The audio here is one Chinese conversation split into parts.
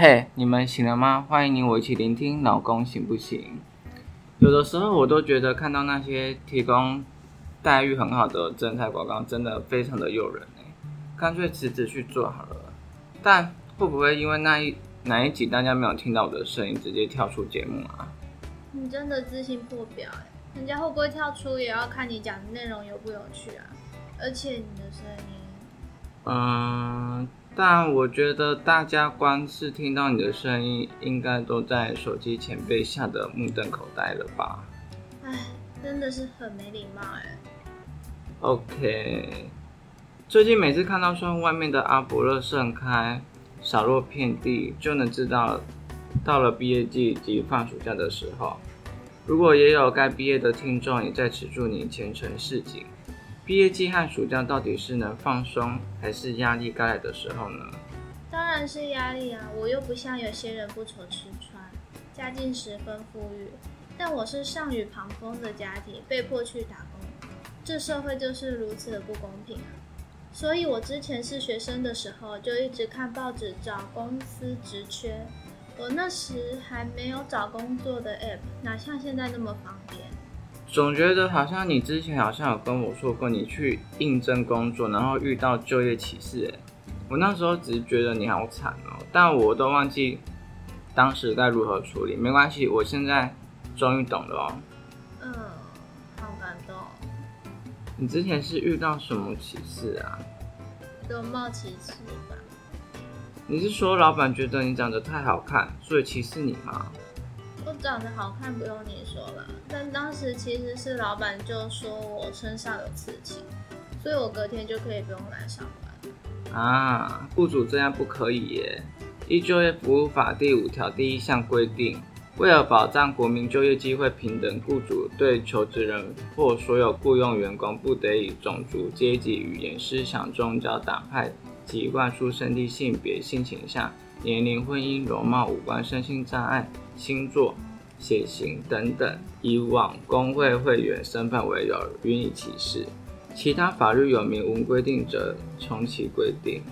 嘿，你们醒了吗？欢迎你我一起聆听，老公行不行？有的时候我都觉得看到那些提供待遇很好的真彩广告，真的非常的诱人哎，干脆辞职去做好了。但会不会因为那一哪一集大家没有听到我的声音，直接跳出节目啊？你真的自信破表哎，人家会不会跳出也要看你讲的内容有不有趣啊？而且你的声音，嗯，但我觉得大家光是听到你的声音，应该都在手机前被吓得目瞪口呆了吧？哎，真的是很没礼貌哎。OK，最近每次看到窗户外面的阿伯乐盛开，洒落遍地，就能知道到了毕业季及放暑假的时候。如果也有该毕业的听众，也在此祝你前程似锦。毕业季和暑假到底是能放松，还是压力该来的时候呢？当然是压力啊！我又不像有些人不愁吃穿，家境十分富裕，但我是上雨旁风的家庭，被迫去打工。这社会就是如此的不公平！所以我之前是学生的时候，就一直看报纸找公司职缺。我那时还没有找工作的 app，哪像现在那么方便。总觉得好像你之前好像有跟我说过，你去应征工作，然后遇到就业歧视。哎，我那时候只是觉得你好惨哦，但我都忘记当时该如何处理。没关系，我现在终于懂了哦。嗯，好感动。你之前是遇到什么歧视啊？容貌歧视吧？你是说老板觉得你长得太好看，所以歧视你吗？我长得好看不用你说了，但当时其实是老板就说我身上有刺青，所以我隔天就可以不用来上班。啊，雇主这样不可以耶！依就业服务法第五条第一项规定，为了保障国民就业机会平等，雇主对求职人或所有雇佣员工不得以种族、阶级、语言、思想、宗教、党派及灌输生地、性别、性倾向、年龄、婚姻、容貌、五官、身心障碍、星座、血型等等，以往工会会员身份为由予以歧视。其他法律有明文规定者，从其规定。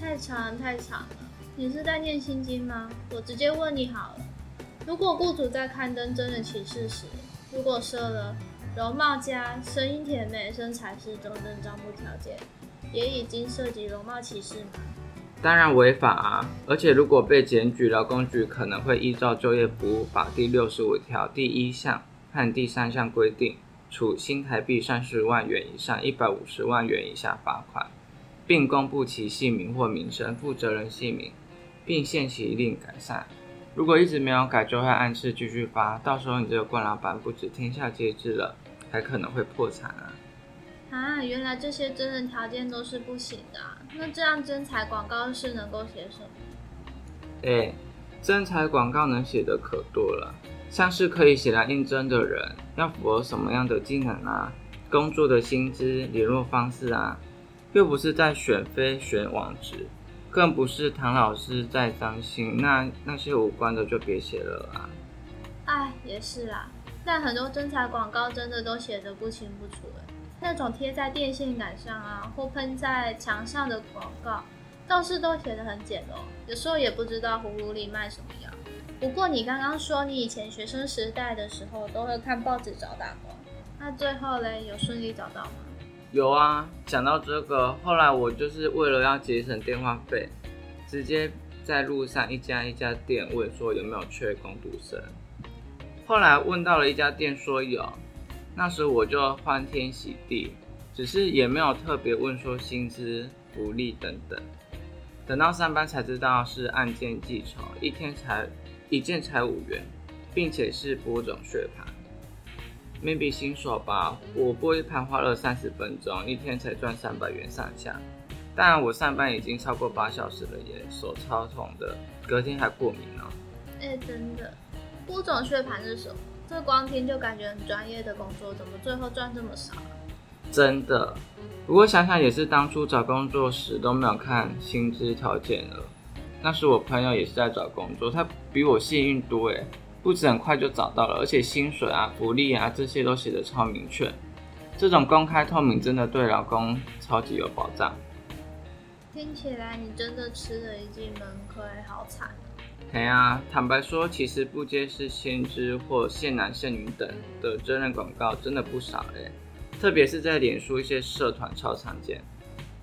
太长太长了，你是在念心经吗？我直接问你好了。如果雇主在刊登真人歧视时，如果设了容貌佳、声音甜美、身材适中等招募条件，也已经涉及容貌歧视吗？当然违法啊！而且如果被检举，劳工局可能会依照就业服务法第六十五条第一项和第三项规定，处新台币三十万元以上一百五十万元以下罚款，并公布其姓名或名称、负责人姓名，并限期令改善。如果一直没有改，就会按次继续发，到时候你这个官老板不止天下皆知了，还可能会破产啊！啊，原来这些真人条件都是不行的啊、那这样真彩广告是能够写什么？哎，征才广告能写的可多了，像是可以写来应征的人要符合什么样的技能啊，工作的薪资、联络方式啊，又不是在选妃选网职，更不是唐老师在张心，那那些无关的就别写了啦。哎，也是啦，但很多真彩广告真的都写的不清不楚哎，那种贴在电线杆上啊，或喷在墙上的广告，倒是都写得很简陋，有时候也不知道葫芦里卖什么药。不过你刚刚说你以前学生时代的时候都会看报纸找打工，那最后嘞有顺利找到吗？有啊，讲到这个，后来我就是为了要节省电话费，直接在路上一家一家店问说有没有缺工读生。后来问到了一家店说有，那时我就欢天喜地，只是也没有特别问说薪资、福利等等。等到上班才知道是按件计酬，一天才一件才五元，并且是播种血盘。maybe 新手吧，我播一盘花了三十分钟，一天才赚三百元上下。但我上班已经超过八小时了耶，手超痛的，隔天还过敏呢、哎，真的，播种血盘是什么？这光听就感觉很专业的工作，怎么最后赚这么少啊？真的。不过想想也是，当初找工作时都没有看薪资条件了。那时我朋友也是在找工作，他比我幸运多诶，不止很快就找到了，而且薪水啊、福利啊这些都写的超明确。这种公开透明真的对劳工超级有保障。听起来你真的吃了一记闷亏，好惨。哎呀，坦白说，其实不接是先知或现男现女等的真人广告真的不少哎，特别是在脸书一些社团超常见，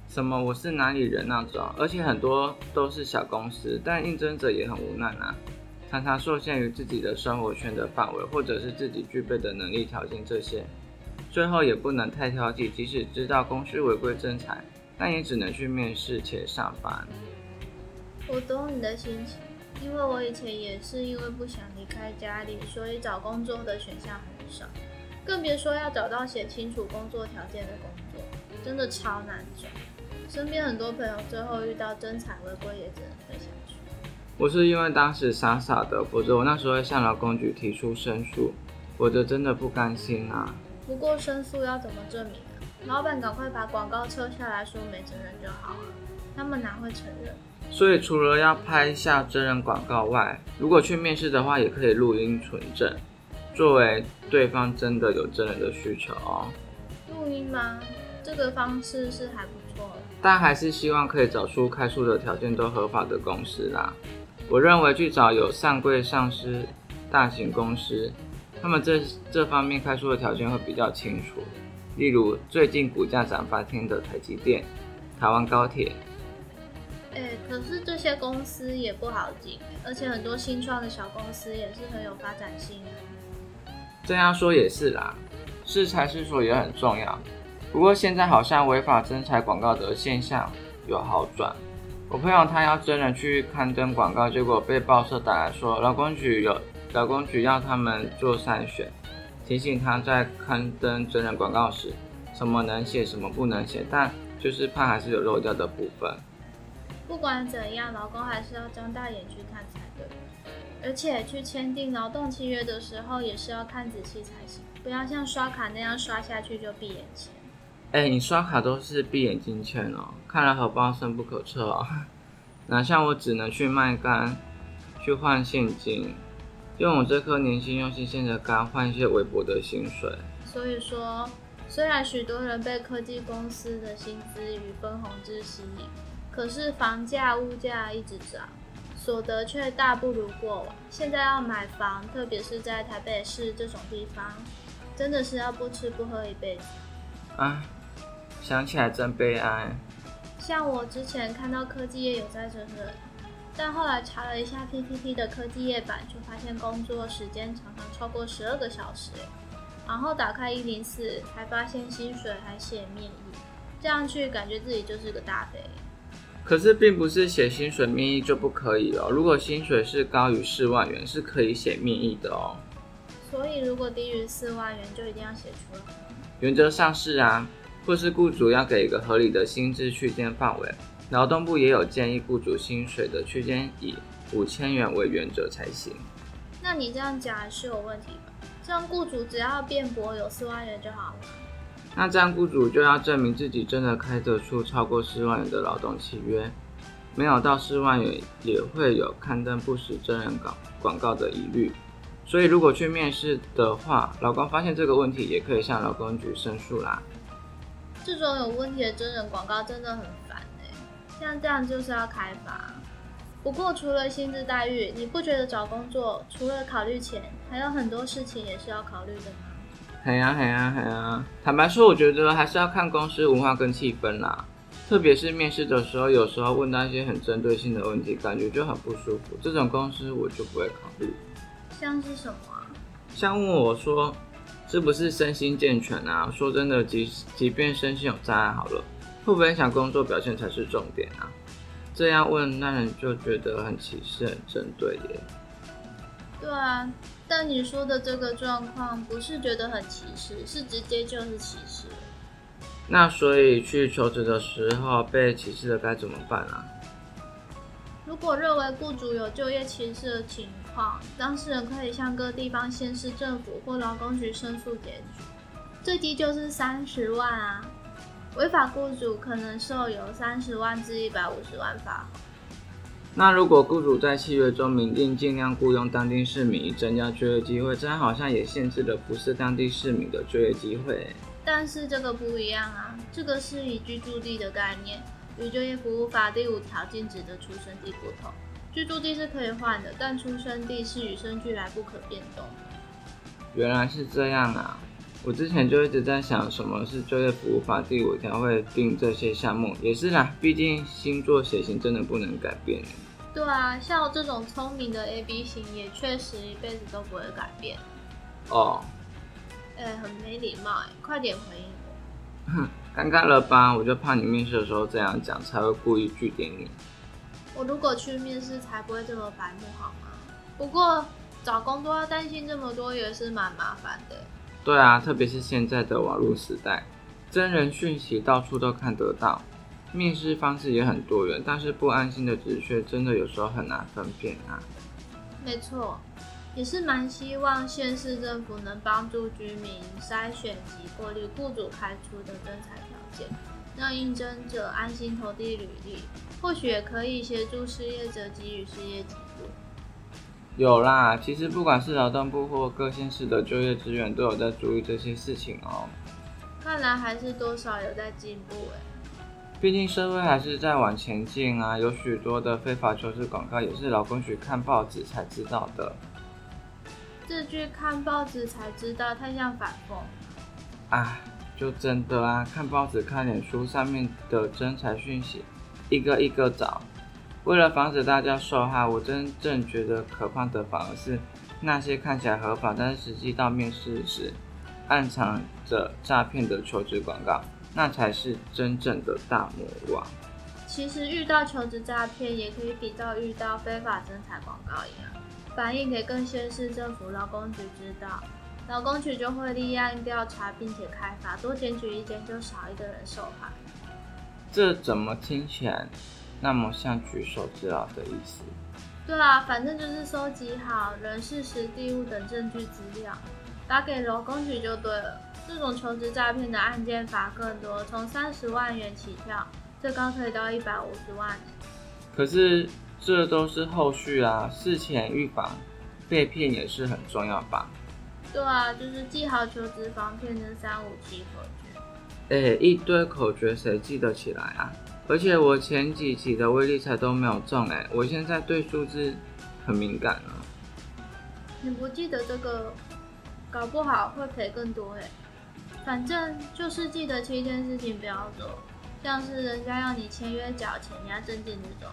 什么我是哪里人那种，而且很多都是小公司，但应征者也很无奈啊，常常受限于自己的生活圈的范围，或者是自己具备的能力条件这些，最后也不能太挑剔，即使知道公司违规征才，但也只能去面试且上班。我懂你的心情。因为我以前也是因为不想离开家里，所以找工作的选项很少，更别说要找到写清楚工作条件的工作，真的超难找。身边很多朋友最后遇到真彩违规，也只能退下去。我是因为当时傻傻的，否则我那时候会向劳工局提出申诉，否则真的不甘心啊。不过申诉要怎么证明啊？老板赶快把广告撤下来说没责任就好了，他们哪会承认？所以除了要拍下真人广告外，如果去面试的话，也可以录音存证，作为对方真的有真人的需求哦。录音吗？这个方式是还不错的，但还是希望可以找出开出的条件都合法的公司啦。我认为去找有上柜上市大型公司，他们这这方面开出的条件会比较清楚，例如最近股价涨翻天的台积电、台湾高铁。哎，可是这些公司也不好进，而且很多新创的小公司也是很有发展性的。这样说也是啦，适才适所也很重要。不过现在好像违法征才广告的现象有好转。我朋友他要真人去刊登广告，结果被报社打来说，劳工局有劳工局要他们做筛选，提醒他在刊登真人广告时，什么能写，什么不能写，但就是怕还是有漏掉的部分。不管怎样，劳工还是要睁大眼去看才对。而且去签订劳动契约的时候，也是要看仔细才行，不要像刷卡那样刷下去就闭眼签。哎，你刷卡都是闭眼睛签哦，看来荷包深不可测哦。哪像我只能去卖肝，去换现金，用我这颗年轻用新鲜的肝换一些微薄的薪水。所以说，虽然许多人被科技公司的薪资与分红之吸引。可是房价、物价一直涨，所得却大不如过往。现在要买房，特别是在台北市这种地方，真的是要不吃不喝一辈子。啊，想起来真悲哀。像我之前看到科技业有在争论，但后来查了一下 PPT 的科技业版，就发现工作时间常常超过十二个小时。然后打开一零四，还发现薪水还写面议，这样去感觉自己就是个大肥。可是并不是写薪水面议就不可以哦。如果薪水是高于四万元，是可以写面议的哦。所以如果低于四万元，就一定要写出来。原则上是啊，或是雇主要给一个合理的薪资区间范围。劳动部也有建议，雇主薪水的区间以五千元为原则才行。那你这样讲还是有问题吧？这样雇主只要辩驳有四万元就好了。那这样雇主就要证明自己真的开得出超过四万元的劳动契约，没有到四万元也会有刊登不实真人广广告的疑虑。所以如果去面试的话，老公发现这个问题，也可以向劳工局申诉啦。这种有问题的真人广告真的很烦哎，像这样就是要开罚。不过除了薪资待遇，你不觉得找工作除了考虑钱，还有很多事情也是要考虑的吗？嘿呀很呀很呀！坦白说，我觉得还是要看公司文化跟气氛啦。特别是面试的时候，有时候问到一些很针对性的问题，感觉就很不舒服。这种公司我就不会考虑。像是什么？像问我说是不是身心健全啊？说真的，即即便身心有障碍好了，会不会影响工作表现才是重点啊？这样问，那人就觉得很歧视、很针对耶。对啊。但你说的这个状况不是觉得很歧视，是直接就是歧视。那所以去求职的时候被歧视了该怎么办啊？如果认为雇主有就业歧视的情况，当事人可以向各地方县市政府或劳工局申诉检举，最低就是三十万啊。违法雇主可能受有三十万至一百五十万罚款。那如果雇主在契约中明定尽量雇佣当地市民以增加就业机会，这样好像也限制了不是当地市民的就业机会。但是这个不一样啊，这个是以居住地的概念，与就业服务法第五条禁止的出生地不同。居住地是可以换的，但出生地是与生俱来不可变动。原来是这样啊！我之前就一直在想，什么是就业服务法第五条会定这些项目，也是啦，毕竟星座血型真的不能改变。对啊，像我这种聪明的 A B 型，也确实一辈子都不会改变。哦，哎，很没礼貌哎，快点回应我。哼，尴尬了吧？我就怕你面试的时候这样讲，才会故意拒点你。我如果去面试，才不会这么白目好吗？不过找工作要担心这么多，也是蛮麻烦的。对啊，特别是现在的网络时代，真人讯息到处都看得到，面试方式也很多元，但是不安心的职缺真的有时候很难分辨啊。没错，也是蛮希望县市政府能帮助居民筛选及过滤雇主开出的征才条件，让应征者安心投递履历，或许也可以协助失业者给予失业给付。有啦，其实不管是劳动部或各县市的就业资源，都有在注意这些事情哦。看来还是多少有在进步哎。毕竟社会还是在往前进啊，有许多的非法求职广告也是劳工局看报纸才知道的。这句看报纸才知道太像反讽。啊，就真的啊，看报纸、看脸书上面的真才讯息，一个一个找。为了防止大家受害，我真正觉得可怕的反而是那些看起来合法，但是实际到面试时暗藏着诈骗的求职广告，那才是真正的大魔王。其实遇到求职诈骗，也可以比照遇到非法征才广告一样，反映给更县市政府劳工局知道，劳工局就会立案调查，并且开罚，多检举一件就少一个人受害。这怎么听起来？那么像举手之劳的意思。对啊，反正就是收集好人事、实地物等证据资料，打给劳工局就对了。这种求职诈骗的案件罚更多，从三十万元起跳，最高可以到一百五十万。可是这都是后续啊，事前预防被骗也是很重要吧？对啊，就是记好求职防骗的三五七口诀。哎，一堆口诀谁记得起来啊？而且我前几期的威力彩都没有中哎，我现在对数字很敏感了。你不记得这个，搞不好会赔更多哎。反正就是记得七件事情不要做，像是人家要你签约缴钱，你要证件这种。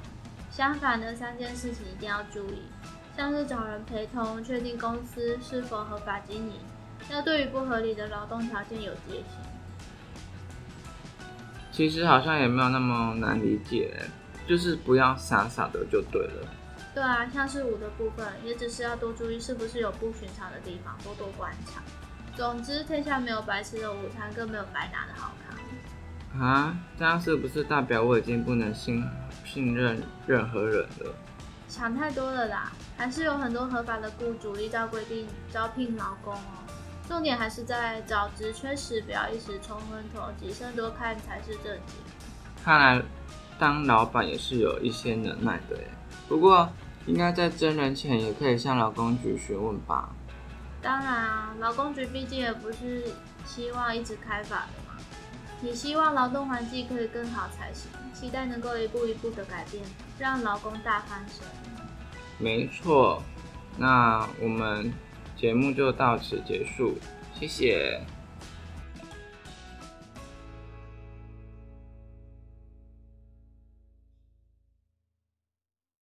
相反的三件事情一定要注意，像是找人陪同，确定公司是否合法经营，要对于不合理的劳动条件有戒心。其实好像也没有那么难理解，就是不要傻傻的就对了。对啊，像是五的部分，也只是要多注意是不是有不寻常的地方，多多观察。总之，天下没有白吃的午餐，更没有白拿的好康。啊，这样是不是代表我已经不能信信任任何人了？想太多了啦，还是有很多合法的雇主依照规定招聘劳工哦。重点还是在找职缺时，不要一时冲昏头，谨慎多看才是正经。看来当老板也是有一些能耐的耶。不过应该在真人前也可以向劳工局询问吧。当然啊，劳工局毕竟也不是希望一直开法的嘛。你希望劳动环境可以更好才行，期待能够一步一步的改变，让劳工大翻身。没错，那我们。节目就到此结束，谢谢。